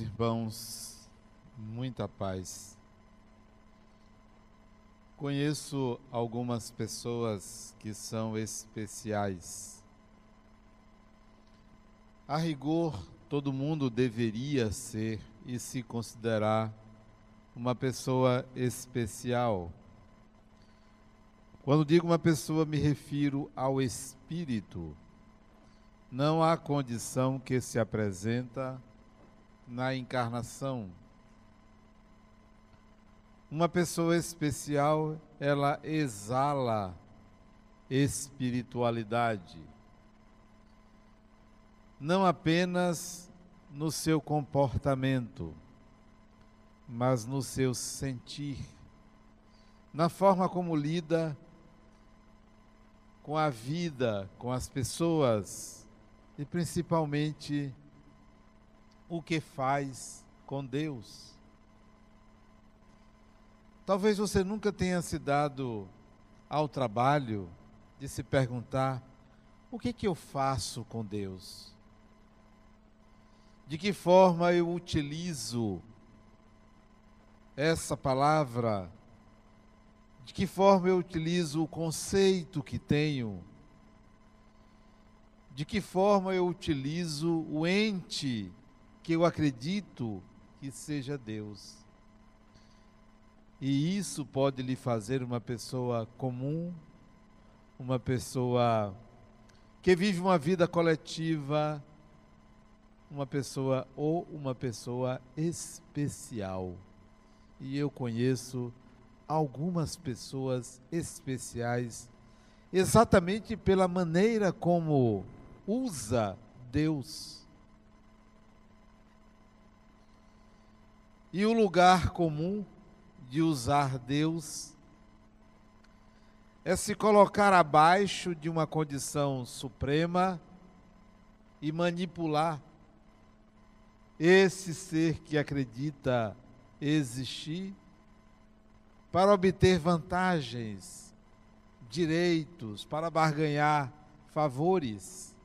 Irmãos, muita paz. Conheço algumas pessoas que são especiais. A rigor, todo mundo deveria ser e se considerar uma pessoa especial. Quando digo uma pessoa, me refiro ao espírito. Não há condição que se apresenta na encarnação. Uma pessoa especial, ela exala espiritualidade. Não apenas no seu comportamento, mas no seu sentir, na forma como lida com a vida, com as pessoas e principalmente o que faz com Deus. Talvez você nunca tenha se dado ao trabalho de se perguntar: o que, que eu faço com Deus? De que forma eu utilizo essa palavra? De que forma eu utilizo o conceito que tenho? De que forma eu utilizo o ente que eu acredito que seja Deus. E isso pode lhe fazer uma pessoa comum, uma pessoa que vive uma vida coletiva, uma pessoa ou uma pessoa especial. E eu conheço algumas pessoas especiais exatamente pela maneira como usa Deus E o lugar comum de usar Deus é se colocar abaixo de uma condição suprema e manipular esse ser que acredita existir para obter vantagens, direitos, para barganhar favores.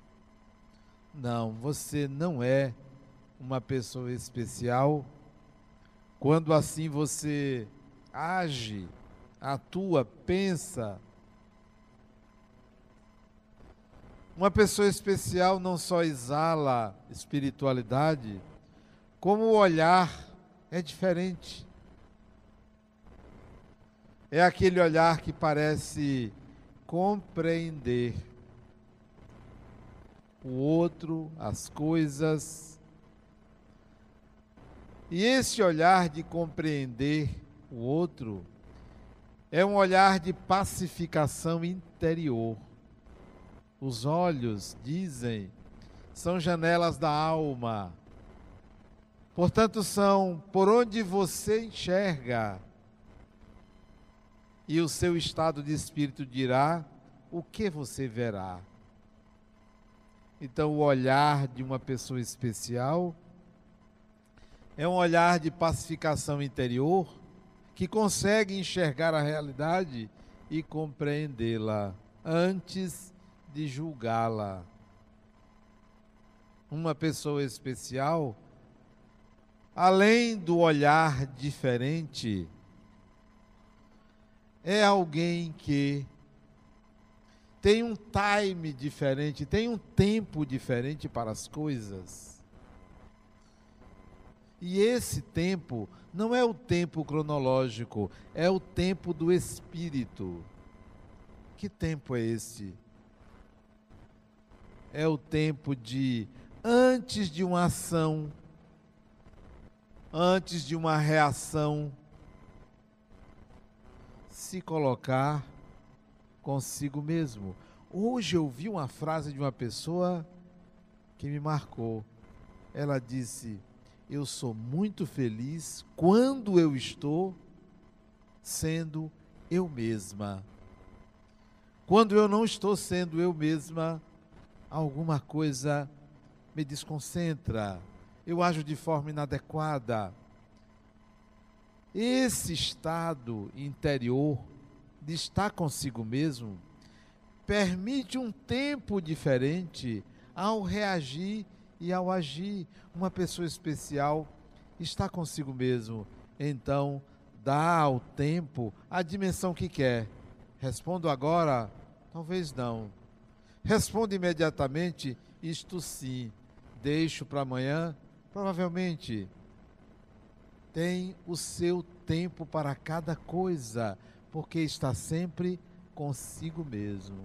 Não, você não é uma pessoa especial quando assim você age, atua, pensa, uma pessoa especial não só exala espiritualidade, como o olhar é diferente. É aquele olhar que parece compreender o outro, as coisas, e esse olhar de compreender o outro é um olhar de pacificação interior. Os olhos, dizem, são janelas da alma. Portanto, são por onde você enxerga. E o seu estado de espírito dirá o que você verá. Então, o olhar de uma pessoa especial é um olhar de pacificação interior que consegue enxergar a realidade e compreendê-la antes de julgá-la. Uma pessoa especial, além do olhar diferente, é alguém que tem um time diferente, tem um tempo diferente para as coisas. E esse tempo não é o tempo cronológico, é o tempo do espírito. Que tempo é esse? É o tempo de antes de uma ação, antes de uma reação, se colocar consigo mesmo. Hoje eu vi uma frase de uma pessoa que me marcou. Ela disse: eu sou muito feliz quando eu estou sendo eu mesma. Quando eu não estou sendo eu mesma, alguma coisa me desconcentra, eu ajo de forma inadequada. Esse estado interior de estar consigo mesmo permite um tempo diferente ao reagir e ao agir. Uma pessoa especial está consigo mesmo, então dá ao tempo a dimensão que quer. Respondo agora? Talvez não. Respondo imediatamente, isto sim. Deixo para amanhã? Provavelmente. Tem o seu tempo para cada coisa, porque está sempre consigo mesmo.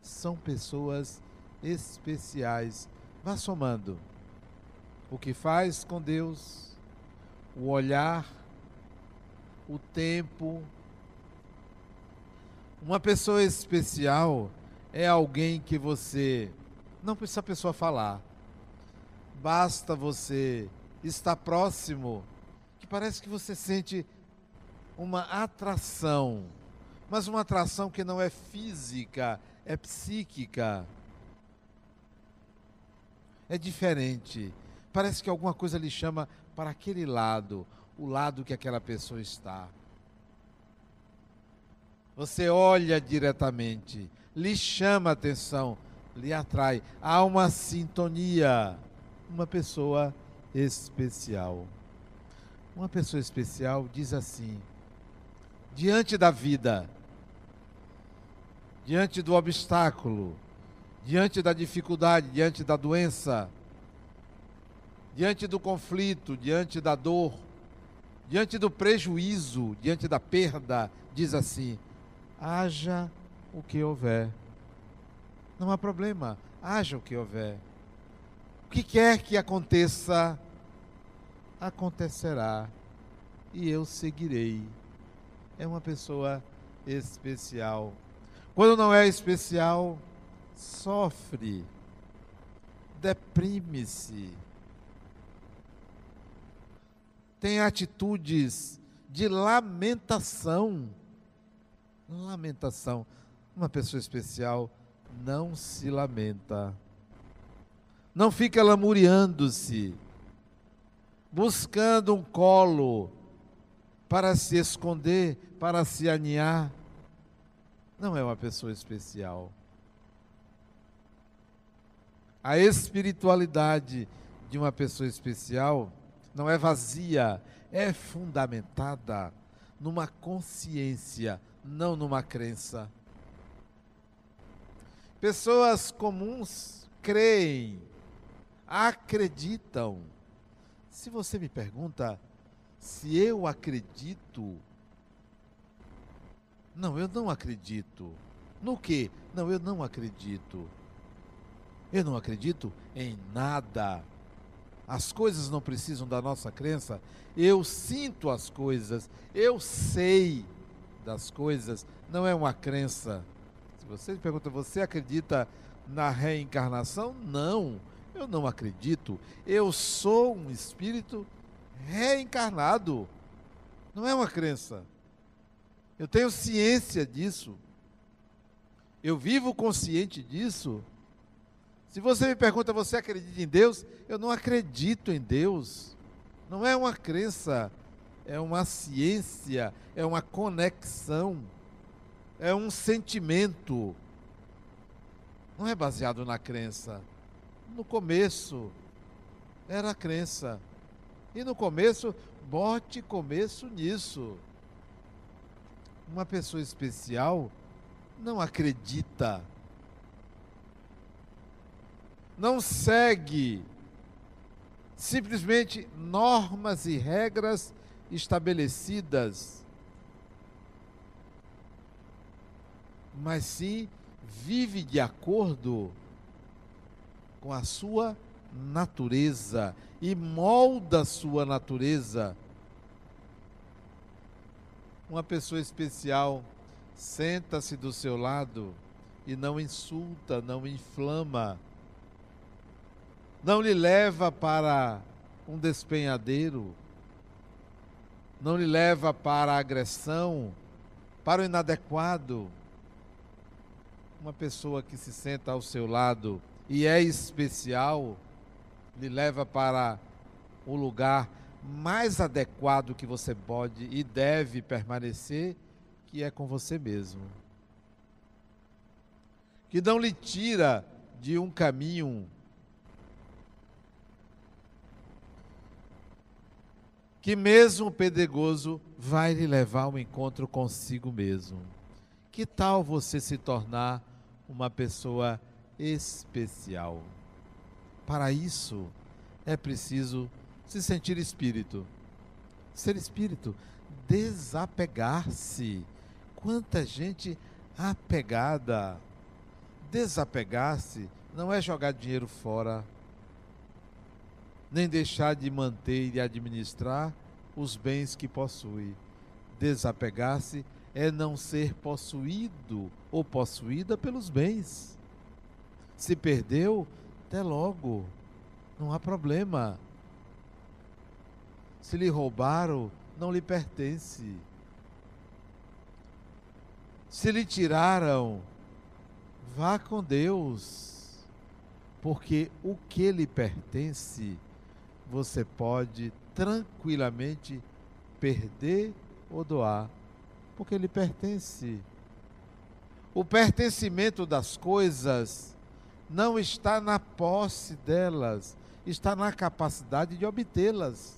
São pessoas especiais. Vá somando. O que faz com Deus, o olhar, o tempo. Uma pessoa especial é alguém que você não precisa a pessoa falar. Basta você estar próximo, que parece que você sente uma atração, mas uma atração que não é física, é psíquica. É diferente. Parece que alguma coisa lhe chama para aquele lado, o lado que aquela pessoa está. Você olha diretamente, lhe chama a atenção, lhe atrai. Há uma sintonia. Uma pessoa especial. Uma pessoa especial diz assim: diante da vida, diante do obstáculo, diante da dificuldade, diante da doença, diante do conflito, diante da dor, diante do prejuízo, diante da perda, diz assim: haja o que houver. Não há problema, haja o que houver. O que quer que aconteça, acontecerá e eu seguirei. É uma pessoa especial. Quando não é especial, sofre, deprime-se, tem atitudes de lamentação. Lamentação. Uma pessoa especial não se lamenta. Não fica lamuriando-se, buscando um colo para se esconder, para se aninhar. Não é uma pessoa especial. A espiritualidade de uma pessoa especial não é vazia, é fundamentada numa consciência não numa crença. Pessoas comuns creem, acreditam. Se você me pergunta se eu acredito, não, eu não acredito. No que? Não, eu não acredito. Eu não acredito em nada. As coisas não precisam da nossa crença. Eu sinto as coisas, eu sei das coisas não é uma crença. Se você me pergunta, você acredita na reencarnação? Não, eu não acredito. Eu sou um espírito reencarnado. Não é uma crença. Eu tenho ciência disso. Eu vivo consciente disso. Se você me pergunta, você acredita em Deus? Eu não acredito em Deus. Não é uma crença, é uma ciência, é uma conexão, é um sentimento. Não é baseado na crença. No começo era a crença. E no começo, bote começo nisso. Uma pessoa especial não acredita, não segue simplesmente normas e regras estabelecidas, mas sim vive de acordo com a sua natureza e molda a sua natureza. Uma pessoa especial senta-se do seu lado e não insulta, não inflama, não lhe leva para um despenhadeiro, não lhe leva para a agressão, para o inadequado. Uma pessoa que se senta ao seu lado e é especial, lhe leva para o lugar mais adequado que você pode e deve permanecer, que é com você mesmo. Que não lhe tira de um caminho que mesmo o pedregoso vai lhe levar ao encontro consigo mesmo. Que tal você se tornar uma pessoa especial? Para isso, é preciso se sentir espírito. Ser espírito, desapegar-se. Quanta gente apegada. Desapegar-se não é jogar dinheiro fora, nem deixar de manter e administrar os bens que possui. Desapegar-se é não ser possuído ou possuída pelos bens. Se perdeu, até logo, não há problema. Se lhe roubaram, não lhe pertence. Se lhe tiraram, vá com Deus, porque o que lhe pertence, você pode tranquilamente perder ou doar, porque lhe pertence. O pertencimento das coisas não está na posse delas, está na capacidade de obtê-las.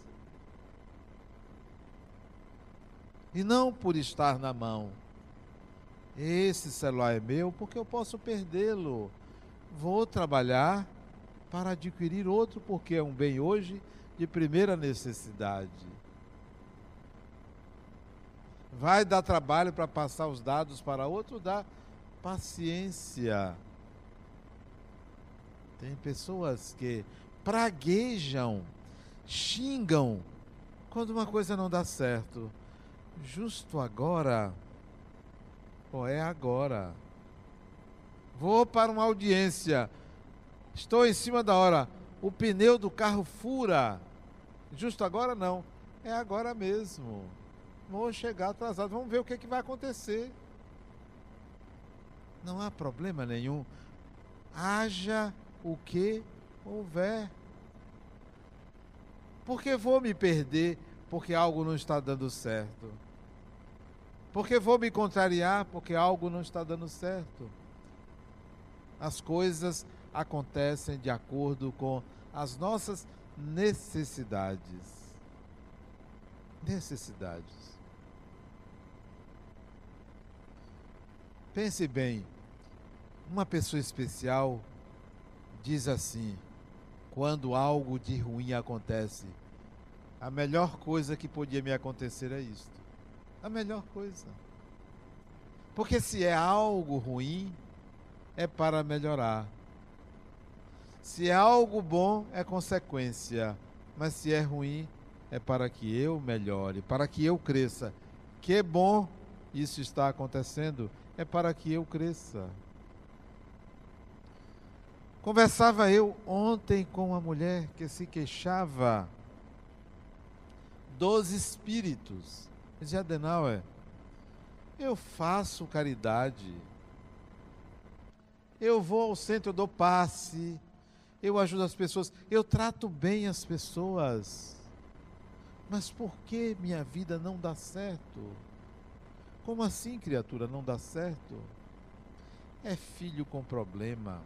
E não por estar na mão. Esse celular é meu porque eu posso perdê-lo. Vou trabalhar para adquirir outro porque é um bem hoje de primeira necessidade. Vai dar trabalho para passar os dados para outro? Dá paciência. Tem pessoas que praguejam, xingam quando uma coisa não dá certo. Justo agora, ou é agora. Vou para uma audiência. Estou em cima da hora. O pneu do carro fura. Justo agora não. É agora mesmo. Vou chegar atrasado. Vamos ver o que, é que vai acontecer. Não há problema nenhum. Haja o que houver. Porque vou me perder porque algo não está dando certo. Porque vou me contrariar porque algo não está dando certo. As coisas acontecem de acordo com as nossas necessidades. Necessidades. Pense bem, uma pessoa especial diz assim: quando algo de ruim acontece, a melhor coisa que podia me acontecer é isto. A melhor coisa. Porque se é algo ruim, é para melhorar. Se é algo bom, é consequência. Mas se é ruim, é para que eu melhore, para que eu cresça. Que é bom isso está acontecendo, é para que eu cresça. Conversava eu ontem com uma mulher que se queixava dos espíritos. Dizia Adenauer, eu faço caridade, eu vou ao centro, do passe, eu ajudo as pessoas, eu trato bem as pessoas. Mas por que minha vida não dá certo? Como assim, criatura, não dá certo? É filho com problema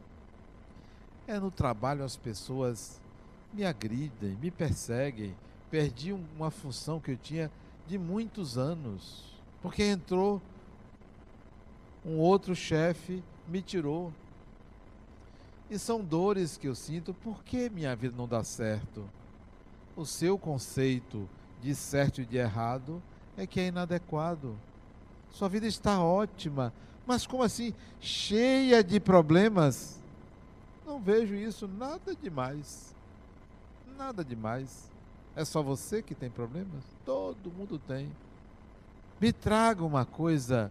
é no trabalho as pessoas me agridem, me perseguem. Perdi uma função que eu tinha de muitos anos, porque entrou um outro chefe, me tirou. E são dores que eu sinto, por que minha vida não dá certo? O seu conceito de certo e de errado é que é inadequado. Sua vida está ótima, mas como assim? Cheia de problemas. Não vejo isso nada demais. Nada demais. É só você que tem problemas? Todo mundo tem. Me traga uma coisa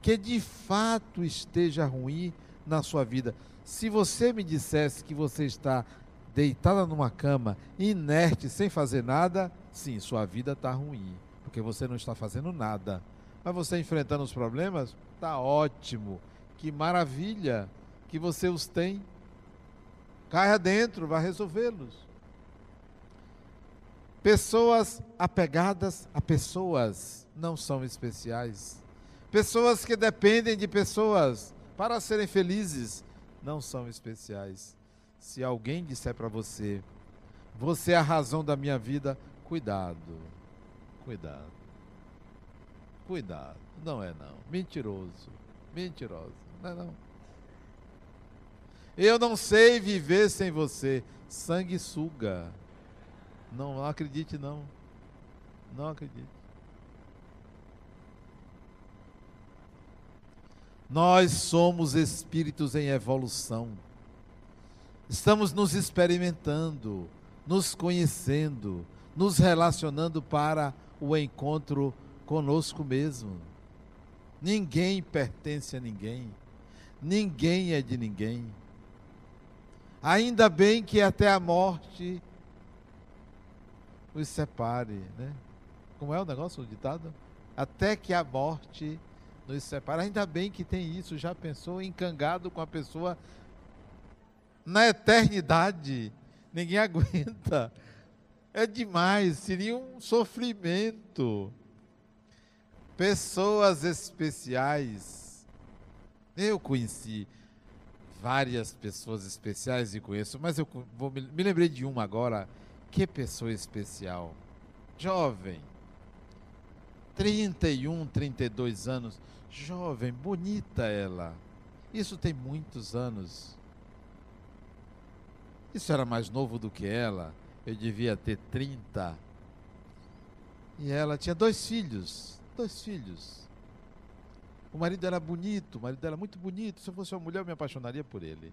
que de fato esteja ruim na sua vida. Se você me dissesse que você está deitada numa cama, inerte, sem fazer nada, sim, sua vida está ruim, porque você não está fazendo nada. Mas você enfrentando os problemas, está ótimo. Que maravilha que você os tem. Caia dentro, vai resolvê-los. Pessoas apegadas a pessoas não são especiais. Pessoas que dependem de pessoas para serem felizes não são especiais. Se alguém disser para você, você é a razão da minha vida, cuidado. cuidado. Cuidado. Não é não. Mentiroso. Mentiroso. Não é não. Eu não sei viver sem você. Sanguessuga. Não, não acredite não. Não acredite. Nós somos espíritos em evolução. Estamos nos experimentando, nos conhecendo, nos relacionando para o encontro conosco mesmo. Ninguém pertence a ninguém. Ninguém é de ninguém. Ainda bem que até a morte os separe, né? Como é o negócio, o ditado? Até que a morte nos separe. Ainda bem que tem isso. Já pensou encangado com a pessoa na eternidade? Ninguém aguenta. É demais, seria um sofrimento. Pessoas especiais. Eu conheci várias pessoas especiais e conheço, mas eu vou, me lembrei de uma agora. Que pessoa especial. Jovem. 31, 32 anos. Jovem, bonita ela. Isso tem muitos anos. Isso era mais novo do que ela. Eu devia ter 30. E ela tinha dois filhos. Dois filhos. O marido era bonito, o marido era muito bonito. Se eu fosse uma mulher, eu me apaixonaria por ele.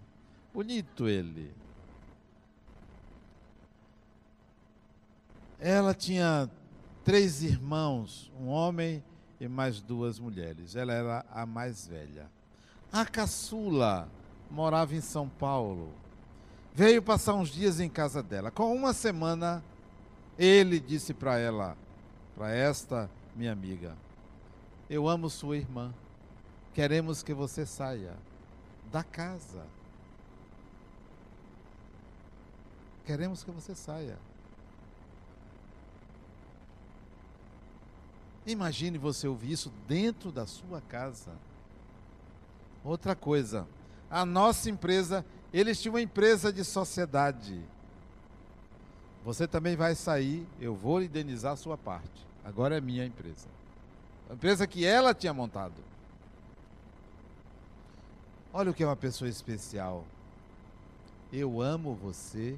Bonito ele. Ela tinha três irmãos, um homem e mais duas mulheres. Ela era a mais velha. A caçula morava em São Paulo veio passar uns dias em casa dela. Com uma semana, ele disse para ela, para esta minha amiga: Eu amo sua irmã. Queremos que você saia da casa. Queremos que você saia. Imagine você ouvir isso dentro da sua casa. Outra coisa, a nossa empresa eles tinham uma empresa de sociedade. Você também vai sair, eu vou indenizar a sua parte. Agora é minha empresa. A empresa que ela tinha montado. Olha o que é uma pessoa especial. Eu amo você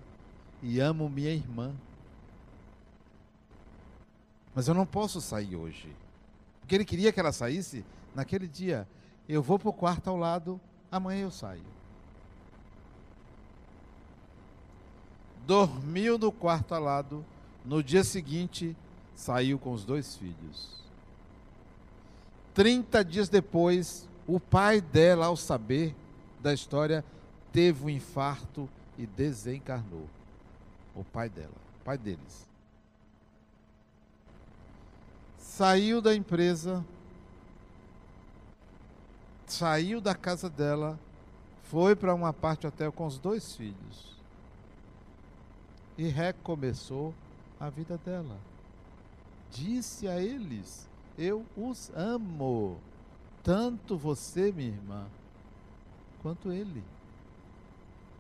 e amo minha irmã. Mas eu não posso sair hoje. Porque ele queria que ela saísse naquele dia. Eu vou para o quarto ao lado, amanhã eu saio. dormiu no quarto ao lado, no dia seguinte saiu com os dois filhos. Trinta dias depois, o pai dela, ao saber da história, teve um infarto e desencarnou. O pai dela, o pai deles. Saiu da empresa, saiu da casa dela, foi para uma parte hotel com os dois filhos e recomeçou a vida dela. Disse a eles: Eu os amo, tanto você, minha irmã, quanto ele.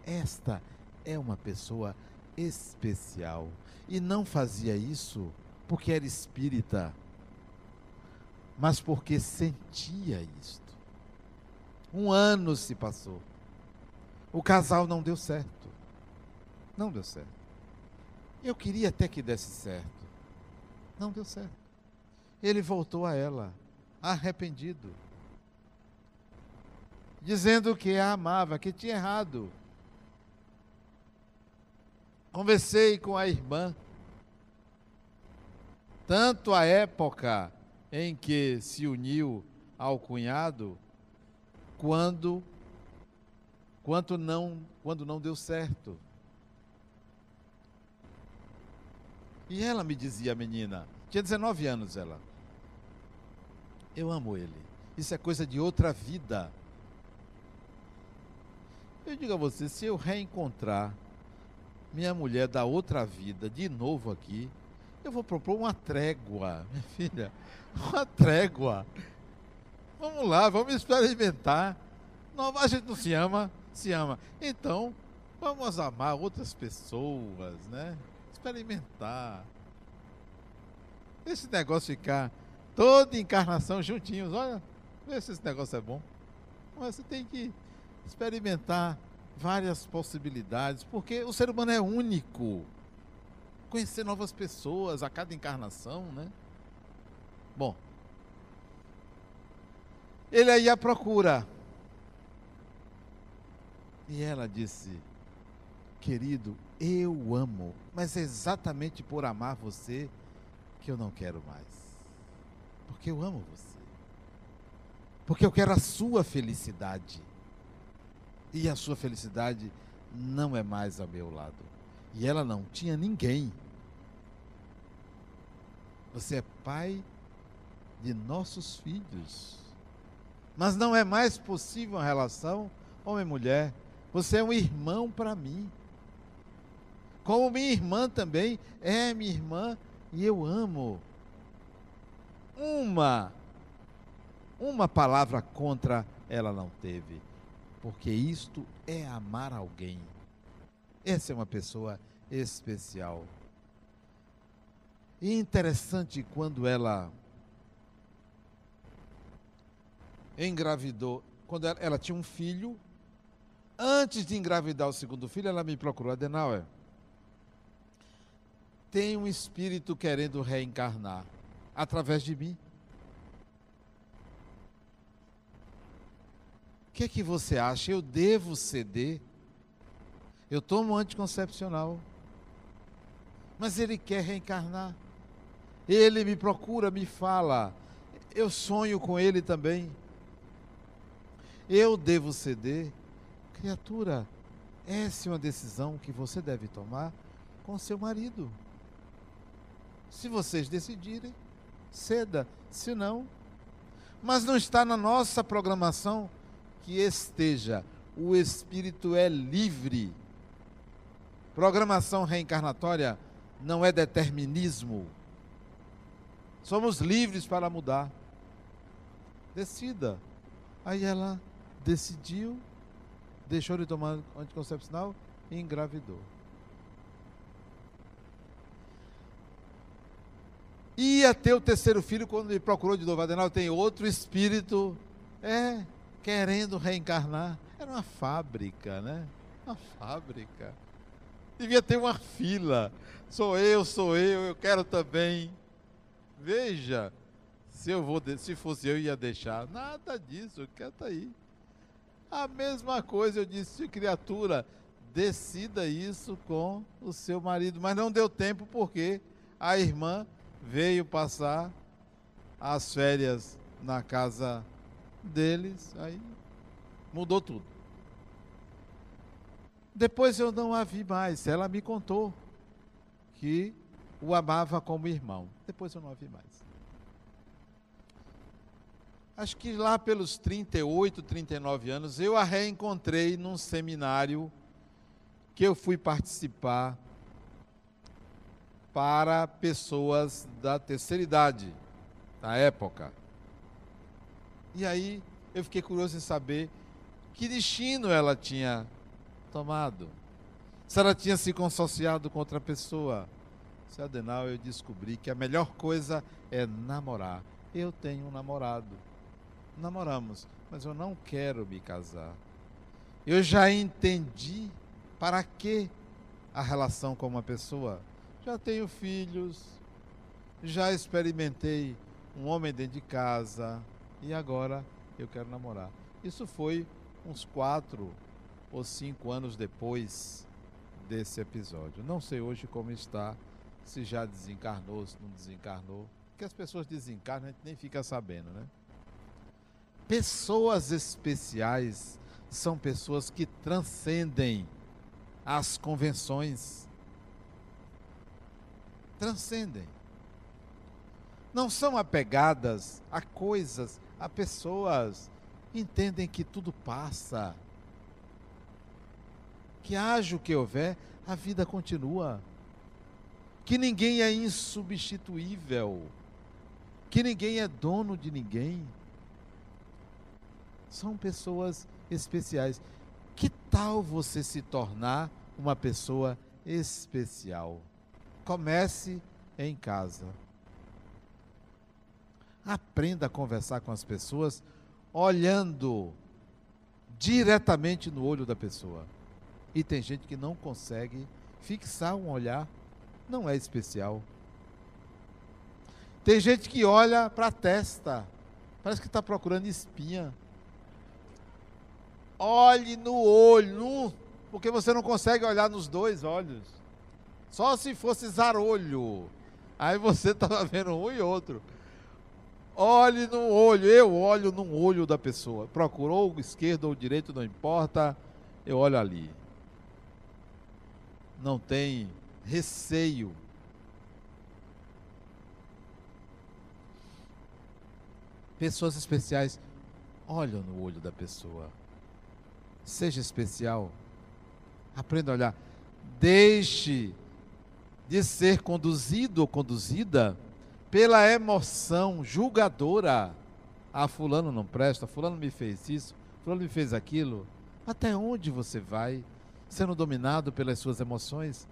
Esta é uma pessoa especial e não fazia isso porque era espírita, mas porque sentia isto. Um ano se passou. O casal não deu certo. Não deu certo. Eu queria até que desse certo. Não deu certo. Ele voltou a ela, arrependido, dizendo que a amava, que tinha errado. Conversei com a irmã, tanto a época em que se uniu ao cunhado, quando quanto não, quando não deu certo. E ela me dizia, menina, tinha 19 anos ela. Eu amo ele. Isso é coisa de outra vida. Eu digo a você, se eu reencontrar minha mulher da outra vida de novo aqui, eu vou propor uma trégua, minha filha. Uma trégua. Vamos lá, vamos experimentar. A gente não se ama, se ama. Então, vamos amar outras pessoas, né? experimentar. Esse negócio ficar toda encarnação juntinhos, olha, vê se esse negócio é bom. Mas você tem que experimentar várias possibilidades, porque o ser humano é único. Conhecer novas pessoas a cada encarnação, né? Bom, ele aí a procura. E ela disse: Querido, eu amo, mas é exatamente por amar você que eu não quero mais. Porque eu amo você. Porque eu quero a sua felicidade. E a sua felicidade não é mais ao meu lado. E ela não tinha ninguém. Você é pai de nossos filhos. Mas não é mais possível uma relação homem-mulher. Você é um irmão para mim. Como minha irmã também é minha irmã e eu amo. Uma uma palavra contra ela não teve, porque isto é amar alguém. Essa é uma pessoa especial. E interessante quando ela engravidou, quando ela, ela, tinha um filho, antes de engravidar o segundo filho, ela me procurou, Adenauer. Tem um espírito querendo reencarnar através de mim. que é que você acha? Eu devo ceder? Eu tomo anticoncepcional. Mas ele quer reencarnar. Ele me procura, me fala. Eu sonho com ele também. Eu devo ceder? Criatura, essa é uma decisão que você deve tomar com seu marido. Se vocês decidirem, ceda. Se não, mas não está na nossa programação que esteja. O espírito é livre. Programação reencarnatória não é determinismo. Somos livres para mudar. Decida. Aí ela decidiu, deixou de tomar anticoncepcional e engravidou. Ia ter o terceiro filho quando ele procurou de novo. Adenal tem outro espírito. É, querendo reencarnar. Era uma fábrica, né? Uma fábrica. Devia ter uma fila. Sou eu, sou eu, eu quero também. Veja, se eu vou, se fosse eu ia deixar. Nada disso, quieta aí. A mesma coisa eu disse, criatura, decida isso com o seu marido, mas não deu tempo porque a irmã veio passar as férias na casa deles, aí mudou tudo. Depois eu não a vi mais, ela me contou que o amava como irmão. Depois eu não a vi mais. Acho que lá pelos 38, 39 anos, eu a reencontrei num seminário que eu fui participar para pessoas da terceira idade, na época. E aí eu fiquei curioso em saber que destino ela tinha tomado. Se ela tinha se consociado com outra pessoa. Se Adenal, eu descobri que a melhor coisa é namorar. Eu tenho um namorado. Namoramos, mas eu não quero me casar. Eu já entendi para que a relação com uma pessoa. Já tenho filhos, já experimentei um homem dentro de casa, e agora eu quero namorar. Isso foi uns quatro ou cinco anos depois desse episódio. Não sei hoje como está, se já desencarnou, se não desencarnou. Porque as pessoas desencarnam, a gente nem fica sabendo, né? Pessoas especiais são pessoas que transcendem as convenções. Transcendem. Não são apegadas a coisas a pessoas entendem que tudo passa. Que haja o que houver, a vida continua. Que ninguém é insubstituível. Que ninguém é dono de ninguém. São pessoas especiais. Que tal você se tornar uma pessoa especial? Comece em casa. Aprenda a conversar com as pessoas olhando diretamente no olho da pessoa. E tem gente que não consegue fixar um olhar, não é especial. Tem gente que olha para a testa, parece que está procurando espinha. Olhe no olho, porque você não consegue olhar nos dois olhos. Só se fosse zarolho. Aí você estava vendo um e outro. Olhe no olho, eu olho no olho da pessoa. Procurou esquerdo ou direito, não importa, eu olho ali. Não tem receio. Pessoas especiais olham no olho da pessoa. Seja especial. Aprenda a olhar. Deixe de ser conduzido ou conduzida pela emoção julgadora. Ah, fulano não presta, fulano me fez isso, fulano me fez aquilo. Até onde você vai sendo dominado pelas suas emoções?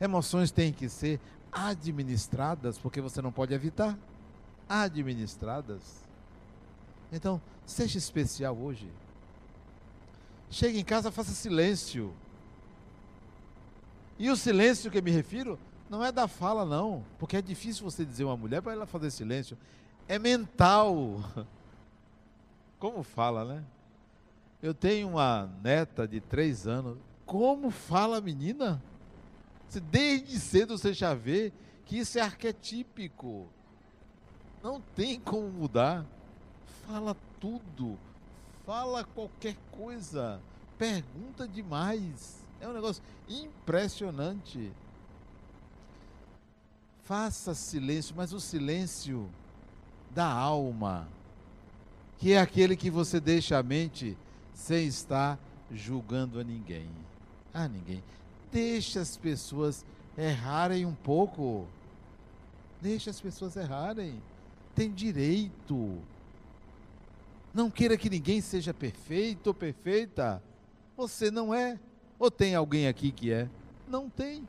Emoções têm que ser administradas, porque você não pode evitar. Administradas. Então, seja especial hoje. Chegue em casa, faça silêncio. E o silêncio que me refiro não é da fala, não. Porque é difícil você dizer uma mulher para ela fazer silêncio. É mental. Como fala, né? Eu tenho uma neta de três anos. Como fala a menina? Desde cedo você já vê que isso é arquetípico. Não tem como mudar. Fala tudo. Fala qualquer coisa. Pergunta demais. É um negócio impressionante. Faça silêncio, mas o silêncio da alma, que é aquele que você deixa a mente sem estar julgando a ninguém. A ninguém. Deixa as pessoas errarem um pouco. Deixa as pessoas errarem. Tem direito. Não queira que ninguém seja perfeito ou perfeita. Você não é. Ou tem alguém aqui que é? Não tem.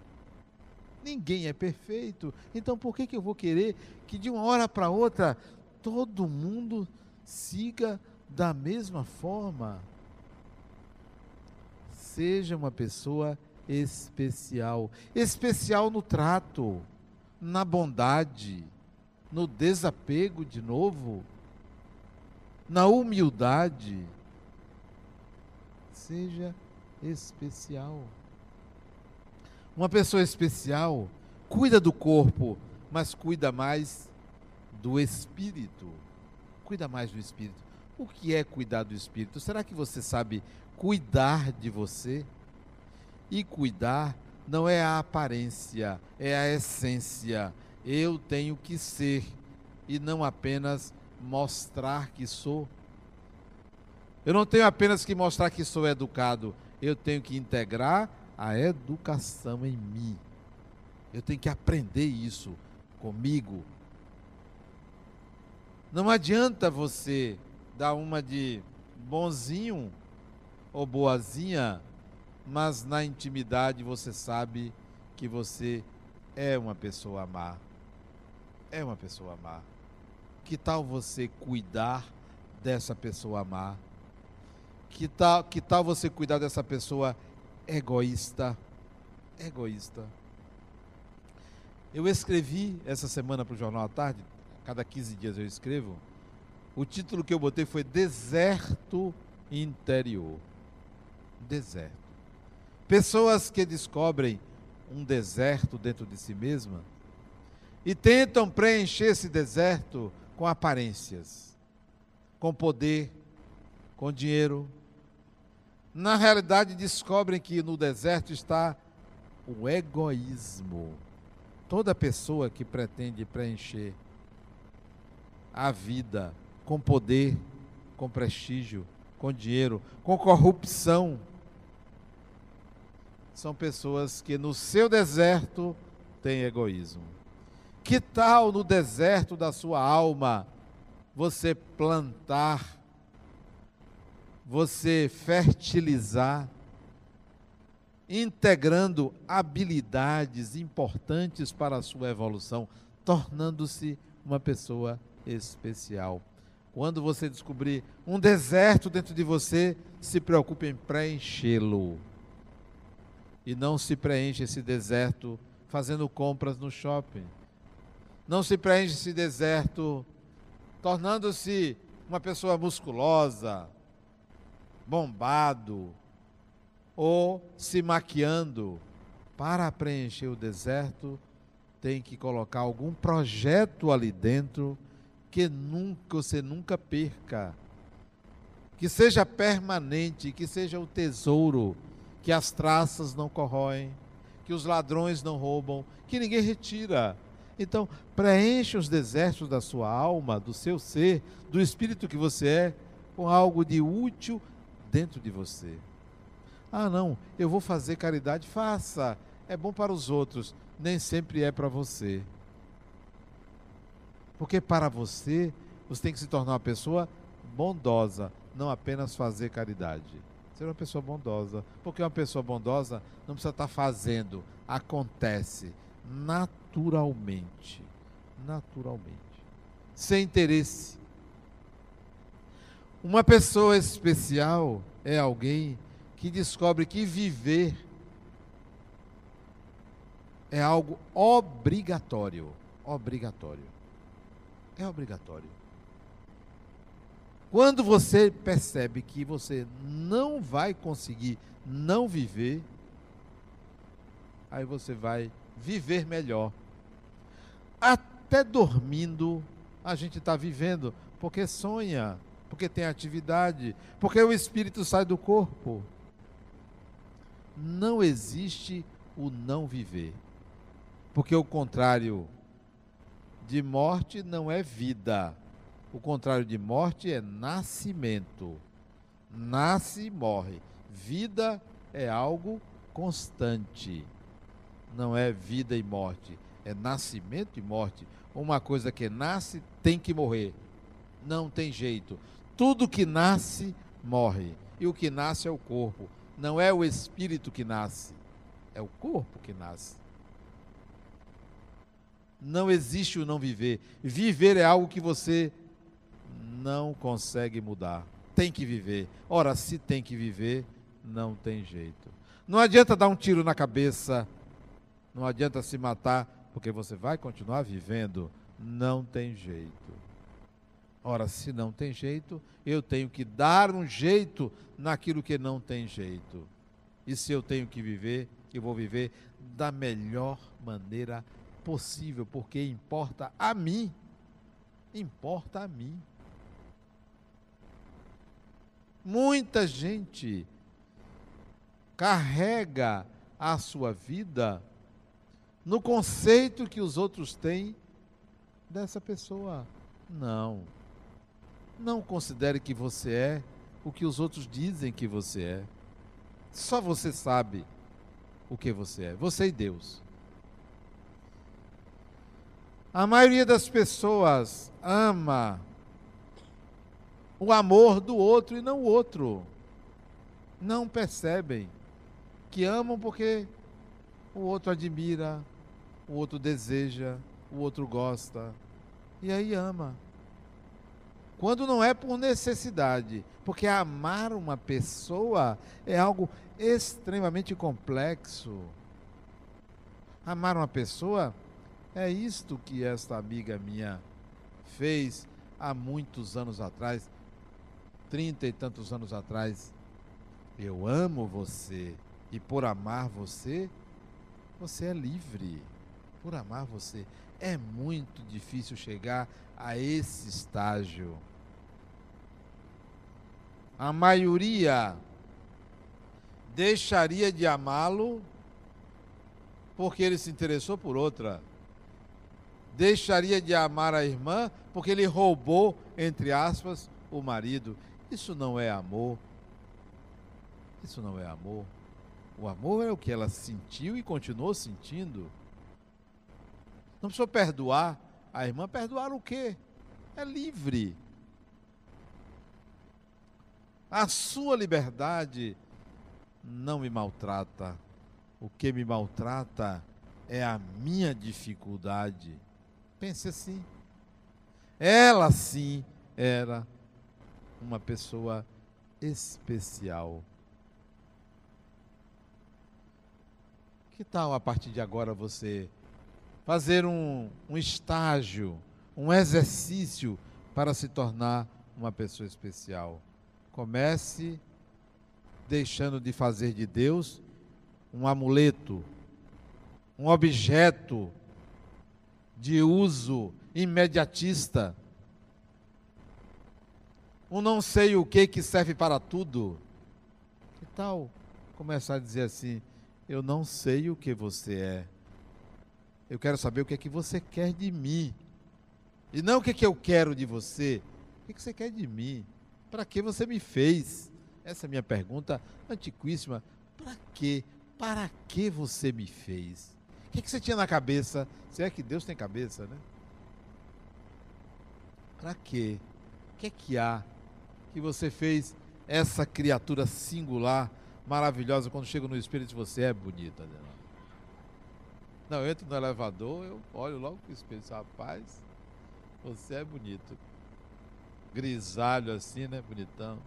Ninguém é perfeito. Então por que, que eu vou querer que de uma hora para outra todo mundo siga da mesma forma? Seja uma pessoa especial. Especial no trato, na bondade, no desapego de novo, na humildade. Seja especial. Uma pessoa especial cuida do corpo, mas cuida mais do espírito. Cuida mais do espírito. O que é cuidar do espírito? Será que você sabe cuidar de você? E cuidar não é a aparência, é a essência. Eu tenho que ser e não apenas mostrar que sou. Eu não tenho apenas que mostrar que sou educado, eu tenho que integrar a educação em mim. Eu tenho que aprender isso comigo. Não adianta você dar uma de bonzinho ou boazinha, mas na intimidade você sabe que você é uma pessoa má. É uma pessoa má. Que tal você cuidar dessa pessoa má? Que tal, que tal você cuidar dessa pessoa egoísta. Egoísta. Eu escrevi essa semana para o Jornal à Tarde, cada 15 dias eu escrevo. O título que eu botei foi Deserto Interior. Deserto. Pessoas que descobrem um deserto dentro de si mesma e tentam preencher esse deserto com aparências, com poder, com dinheiro, na realidade descobrem que no deserto está o egoísmo. Toda pessoa que pretende preencher a vida com poder, com prestígio, com dinheiro, com corrupção, são pessoas que no seu deserto têm egoísmo. Que tal no deserto da sua alma você plantar você fertilizar, integrando habilidades importantes para a sua evolução, tornando-se uma pessoa especial. Quando você descobrir um deserto dentro de você, se preocupe em preenchê-lo. E não se preenche esse deserto fazendo compras no shopping. Não se preenche esse deserto tornando-se uma pessoa musculosa, bombado, ou se maquiando. Para preencher o deserto, tem que colocar algum projeto ali dentro que nunca você nunca perca. Que seja permanente, que seja o tesouro, que as traças não corroem, que os ladrões não roubam, que ninguém retira. Então, preencha os desertos da sua alma, do seu ser, do espírito que você é, com algo de útil dentro de você. Ah, não, eu vou fazer caridade, faça. É bom para os outros, nem sempre é para você. Porque para você, você tem que se tornar uma pessoa bondosa, não apenas fazer caridade. Ser uma pessoa bondosa. Porque uma pessoa bondosa não precisa estar fazendo, acontece naturalmente. Naturalmente. Sem interesse. Uma pessoa especial é alguém que descobre que viver é algo obrigatório. Obrigatório é obrigatório. Quando você percebe que você não vai conseguir não viver, aí você vai viver melhor. Até dormindo, a gente está vivendo, porque sonha, porque tem atividade, porque o espírito sai do corpo. Não existe o não viver, porque o contrário de morte não é vida. O contrário de morte é nascimento. Nasce e morre. Vida é algo constante. Não é vida e morte. É nascimento e morte. Uma coisa que nasce tem que morrer. Não tem jeito. Tudo que nasce, morre. E o que nasce é o corpo. Não é o espírito que nasce. É o corpo que nasce não existe o não viver. Viver é algo que você não consegue mudar. Tem que viver. Ora, se tem que viver, não tem jeito. Não adianta dar um tiro na cabeça, não adianta se matar, porque você vai continuar vivendo. Não tem jeito. Ora, se não tem jeito, eu tenho que dar um jeito naquilo que não tem jeito. E se eu tenho que viver, eu vou viver da melhor maneira possível porque importa a mim. Importa a mim. Muita gente carrega a sua vida no conceito que os outros têm dessa pessoa. Não. Não considere que você é o que os outros dizem que você é. Só você sabe o que você é. Você e Deus. A maioria das pessoas ama o amor do outro e não o outro. Não percebem que amam porque o outro admira, o outro deseja, o outro gosta. E aí ama. Quando não é por necessidade, porque amar uma pessoa é algo extremamente complexo. Amar uma pessoa é isto que esta amiga minha fez há muitos anos atrás, trinta e tantos anos atrás. Eu amo você e por amar você, você é livre. Por amar você. É muito difícil chegar a esse estágio. A maioria deixaria de amá-lo porque ele se interessou por outra deixaria de amar a irmã porque ele roubou, entre aspas, o marido. Isso não é amor. Isso não é amor. O amor é o que ela sentiu e continuou sentindo. Não precisou perdoar a irmã. Perdoar o quê? É livre. A sua liberdade não me maltrata. O que me maltrata é a minha dificuldade. Pense assim. ela sim era uma pessoa especial. Que tal a partir de agora você fazer um, um estágio, um exercício para se tornar uma pessoa especial? Comece deixando de fazer de Deus um amuleto, um objeto de uso imediatista, um não sei o que que serve para tudo. Que tal começar a dizer assim: eu não sei o que você é. Eu quero saber o que é que você quer de mim. E não o que é que eu quero de você. O que, é que você quer de mim? Para que você me fez? Essa é a minha pergunta antiquíssima. Para quê? Para que você me fez? O que, é que você tinha na cabeça? Se é que Deus tem cabeça, né? Para quê? O que é que há que você fez essa criatura singular, maravilhosa, quando chega no espelho você é bonita, Adelante. Não, eu entro no elevador, eu olho logo pro espelho e rapaz, você é bonito. Grisalho assim, né? Bonitão.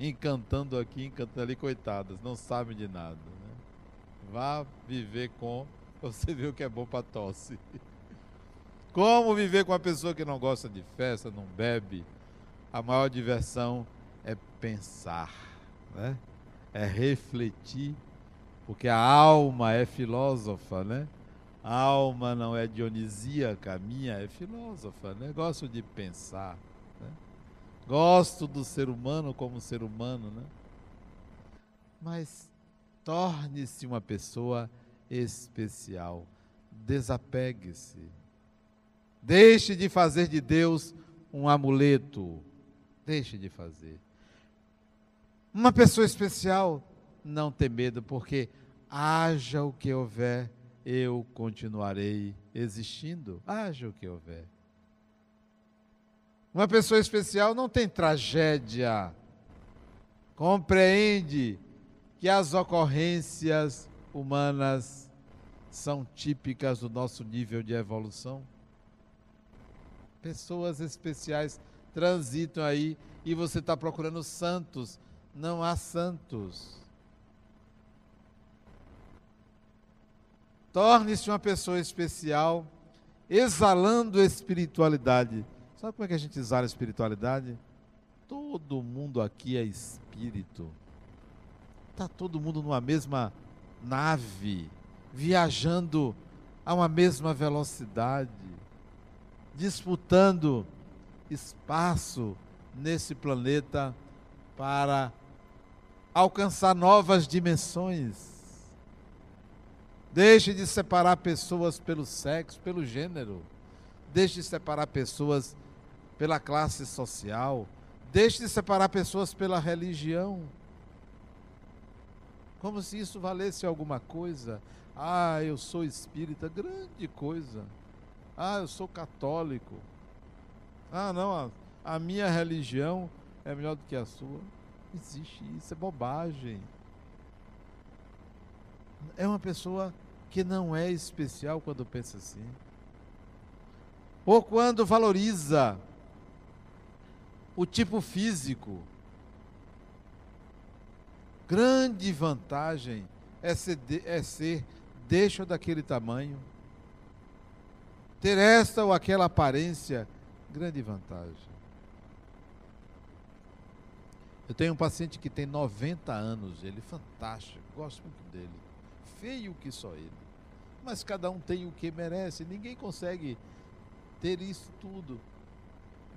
Encantando aqui, encantando ali, coitadas, não sabem de nada. Né? Vá viver com, você vê o que é bom para tosse. Como viver com uma pessoa que não gosta de festa, não bebe? A maior diversão é pensar, né? é refletir porque a alma é filósofa, né? A alma não é dionisíaca, a minha é filósofa, né? Gosto de pensar, né? Gosto do ser humano como ser humano, né? Mas torne-se uma pessoa especial. Desapegue-se. Deixe de fazer de Deus um amuleto. Deixe de fazer. Uma pessoa especial não ter medo, porque haja o que houver, eu continuarei existindo. Haja o que houver. Uma pessoa especial não tem tragédia. Compreende que as ocorrências humanas são típicas do nosso nível de evolução. Pessoas especiais transitam aí e você está procurando santos. Não há santos. Torne-se uma pessoa especial, exalando espiritualidade. Sabe como é que a gente exala espiritualidade? Todo mundo aqui é espírito. Está todo mundo numa mesma nave, viajando a uma mesma velocidade, disputando espaço nesse planeta para alcançar novas dimensões. Deixe de separar pessoas pelo sexo, pelo gênero. Deixe de separar pessoas pela classe social. Deixe de separar pessoas pela religião. Como se isso valesse alguma coisa. Ah, eu sou espírita, grande coisa. Ah, eu sou católico. Ah, não, a, a minha religião é melhor do que a sua. Não existe isso, é bobagem é uma pessoa que não é especial quando pensa assim. Ou quando valoriza o tipo físico. Grande vantagem é ser, é ser deixa daquele tamanho. Ter esta ou aquela aparência, grande vantagem. Eu tenho um paciente que tem 90 anos, ele é fantástico, gosto muito dele feio que só ele. Mas cada um tem o que merece, ninguém consegue ter isso tudo.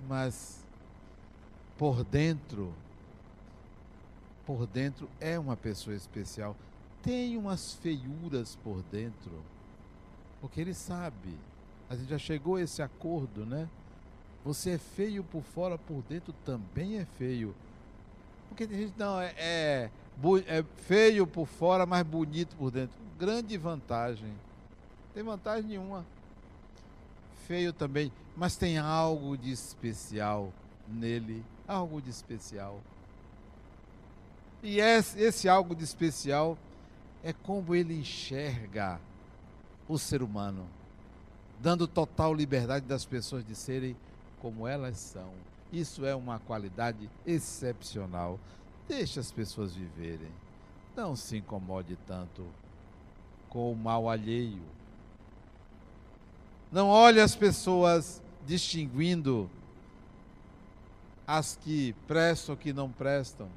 Mas por dentro, por dentro é uma pessoa especial. Tem umas feiuras por dentro, porque ele sabe. A gente já chegou a esse acordo, né? Você é feio por fora, por dentro também é feio. Porque a gente não é, é é feio por fora, mas bonito por dentro. Grande vantagem. Tem vantagem nenhuma. Feio também, mas tem algo de especial nele, algo de especial. E esse, esse algo de especial é como ele enxerga o ser humano. dando total liberdade das pessoas de serem como elas são. Isso é uma qualidade excepcional. Deixe as pessoas viverem. Não se incomode tanto com o mal alheio. Não olhe as pessoas distinguindo as que prestam ou que não prestam,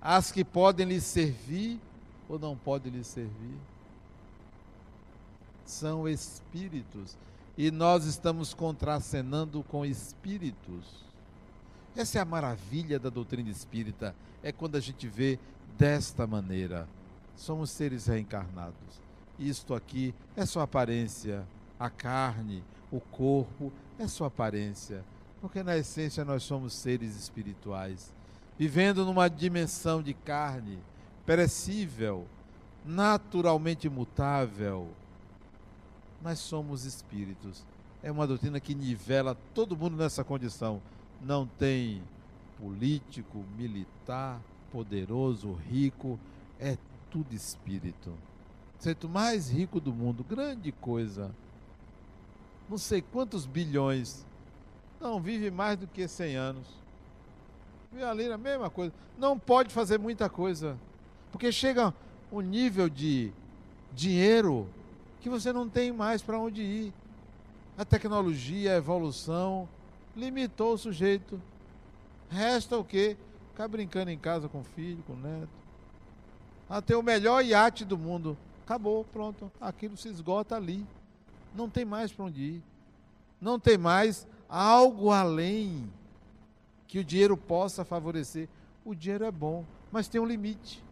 as que podem lhe servir ou não podem lhe servir. São espíritos e nós estamos contracenando com espíritos. Essa é a maravilha da doutrina espírita, é quando a gente vê desta maneira. Somos seres reencarnados. Isto aqui é sua aparência, a carne, o corpo é sua aparência porque na essência nós somos seres espirituais, vivendo numa dimensão de carne perecível, naturalmente mutável. Mas somos espíritos. É uma doutrina que nivela todo mundo nessa condição. Não tem político, militar, poderoso, rico, é tudo espírito. Sento mais rico do mundo, grande coisa. Não sei quantos bilhões não vive mais do que 100 anos. Vê ali a mesma coisa. Não pode fazer muita coisa. Porque chega um nível de dinheiro que você não tem mais para onde ir. A tecnologia, a evolução limitou o sujeito. Resta o quê? Ficar brincando em casa com o filho, com o neto. Ah, tem o melhor iate do mundo. Acabou, pronto. Aquilo se esgota ali. Não tem mais para onde ir. Não tem mais algo além que o dinheiro possa favorecer. O dinheiro é bom, mas tem um limite.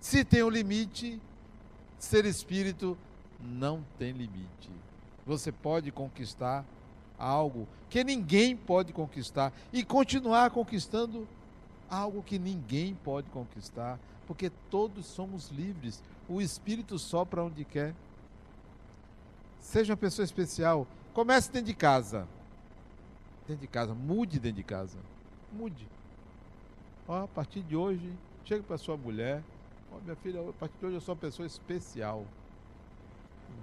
Se tem um limite, ser espírito não tem limite. Você pode conquistar algo que ninguém pode conquistar e continuar conquistando algo que ninguém pode conquistar, porque todos somos livres. O espírito sopra onde quer. Seja uma pessoa especial, Comece dentro de casa. Dentro de casa. Mude dentro de casa. Mude. Ó, a partir de hoje, chega para sua mulher. Ó, minha filha, a partir de hoje eu sou uma pessoa especial.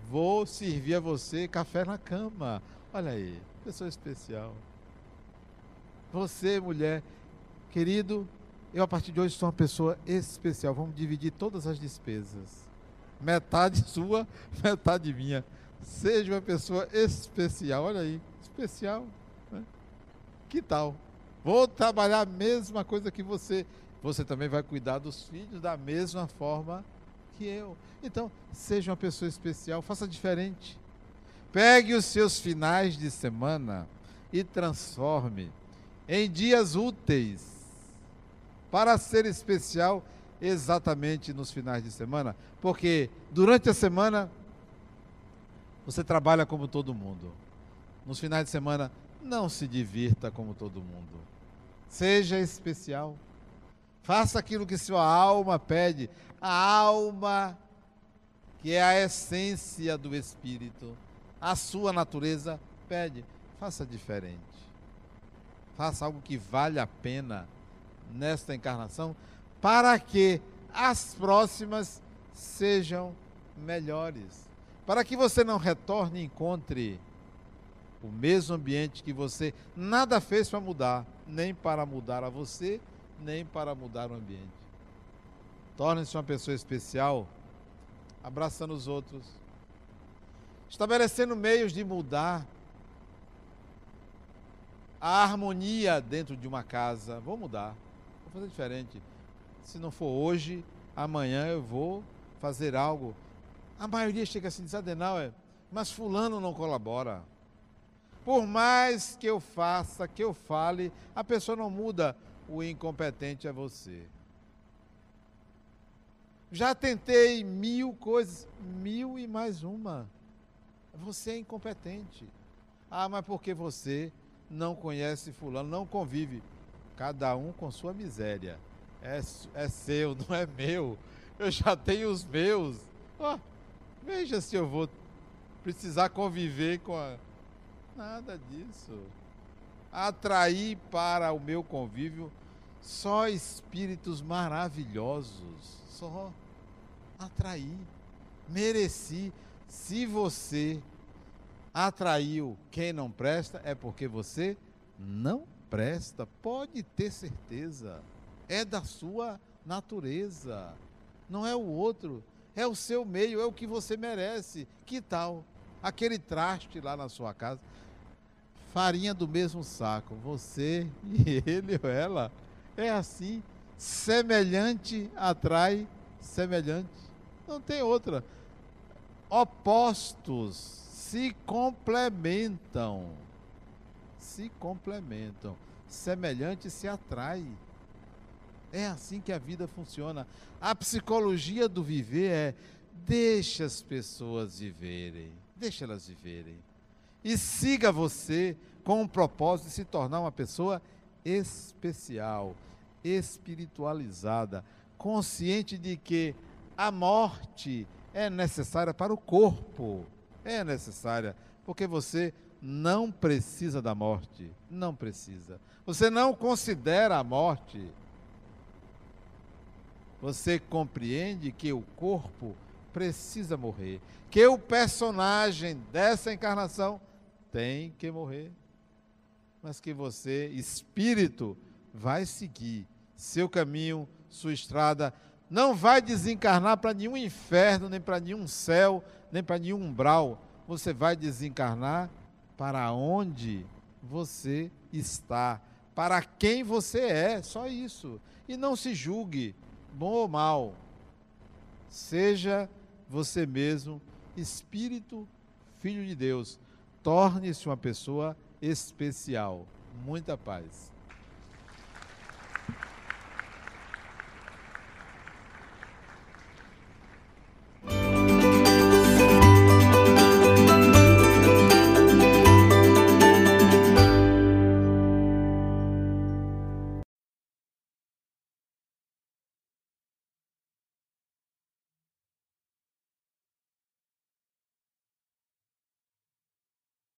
Vou servir a você café na cama. Olha aí, pessoa especial. Você, mulher, querido, eu a partir de hoje sou uma pessoa especial. Vamos dividir todas as despesas. Metade sua, metade minha. Seja uma pessoa especial. Olha aí, especial. Né? Que tal? Vou trabalhar a mesma coisa que você. Você também vai cuidar dos filhos da mesma forma que eu. Então, seja uma pessoa especial, faça diferente. Pegue os seus finais de semana e transforme em dias úteis para ser especial exatamente nos finais de semana, porque durante a semana você trabalha como todo mundo. Nos finais de semana, não se divirta como todo mundo. Seja especial. Faça aquilo que sua alma pede. A alma, que é a essência do espírito, a sua natureza pede. Faça diferente. Faça algo que vale a pena nesta encarnação, para que as próximas sejam melhores para que você não retorne e encontre o mesmo ambiente que você nada fez para mudar, nem para mudar a você, nem para mudar o ambiente. Torne-se uma pessoa especial, abraçando os outros, estabelecendo meios de mudar a harmonia dentro de uma casa. Vou mudar, vou fazer diferente. Se não for hoje, amanhã eu vou fazer algo a maioria chega assim, diz Adenauer, mas fulano não colabora. Por mais que eu faça, que eu fale, a pessoa não muda, o incompetente é você. Já tentei mil coisas, mil e mais uma. Você é incompetente. Ah, mas porque você não conhece fulano, não convive. Cada um com sua miséria. É, é seu, não é meu. Eu já tenho os meus. Oh, Veja se eu vou precisar conviver com a. Nada disso. Atrair para o meu convívio só espíritos maravilhosos. Só atrair. Mereci. Se você atraiu quem não presta, é porque você não presta. Pode ter certeza. É da sua natureza. Não é o outro. É o seu meio, é o que você merece. Que tal? Aquele traste lá na sua casa. Farinha do mesmo saco. Você e ele ou ela. É assim. Semelhante atrai semelhante. Não tem outra. Opostos se complementam. Se complementam. Semelhante se atrai. É assim que a vida funciona. A psicologia do viver é deixa as pessoas viverem, deixa elas viverem. E siga você com o propósito de se tornar uma pessoa especial, espiritualizada, consciente de que a morte é necessária para o corpo. É necessária, porque você não precisa da morte. Não precisa. Você não considera a morte você compreende que o corpo precisa morrer, que o personagem dessa encarnação tem que morrer, mas que você, espírito, vai seguir seu caminho, sua estrada, não vai desencarnar para nenhum inferno, nem para nenhum céu, nem para nenhum umbral. Você vai desencarnar para onde você está, para quem você é, só isso. E não se julgue, bom ou mal, seja você mesmo espírito, filho de Deus. Torne-se uma pessoa especial. Muita paz.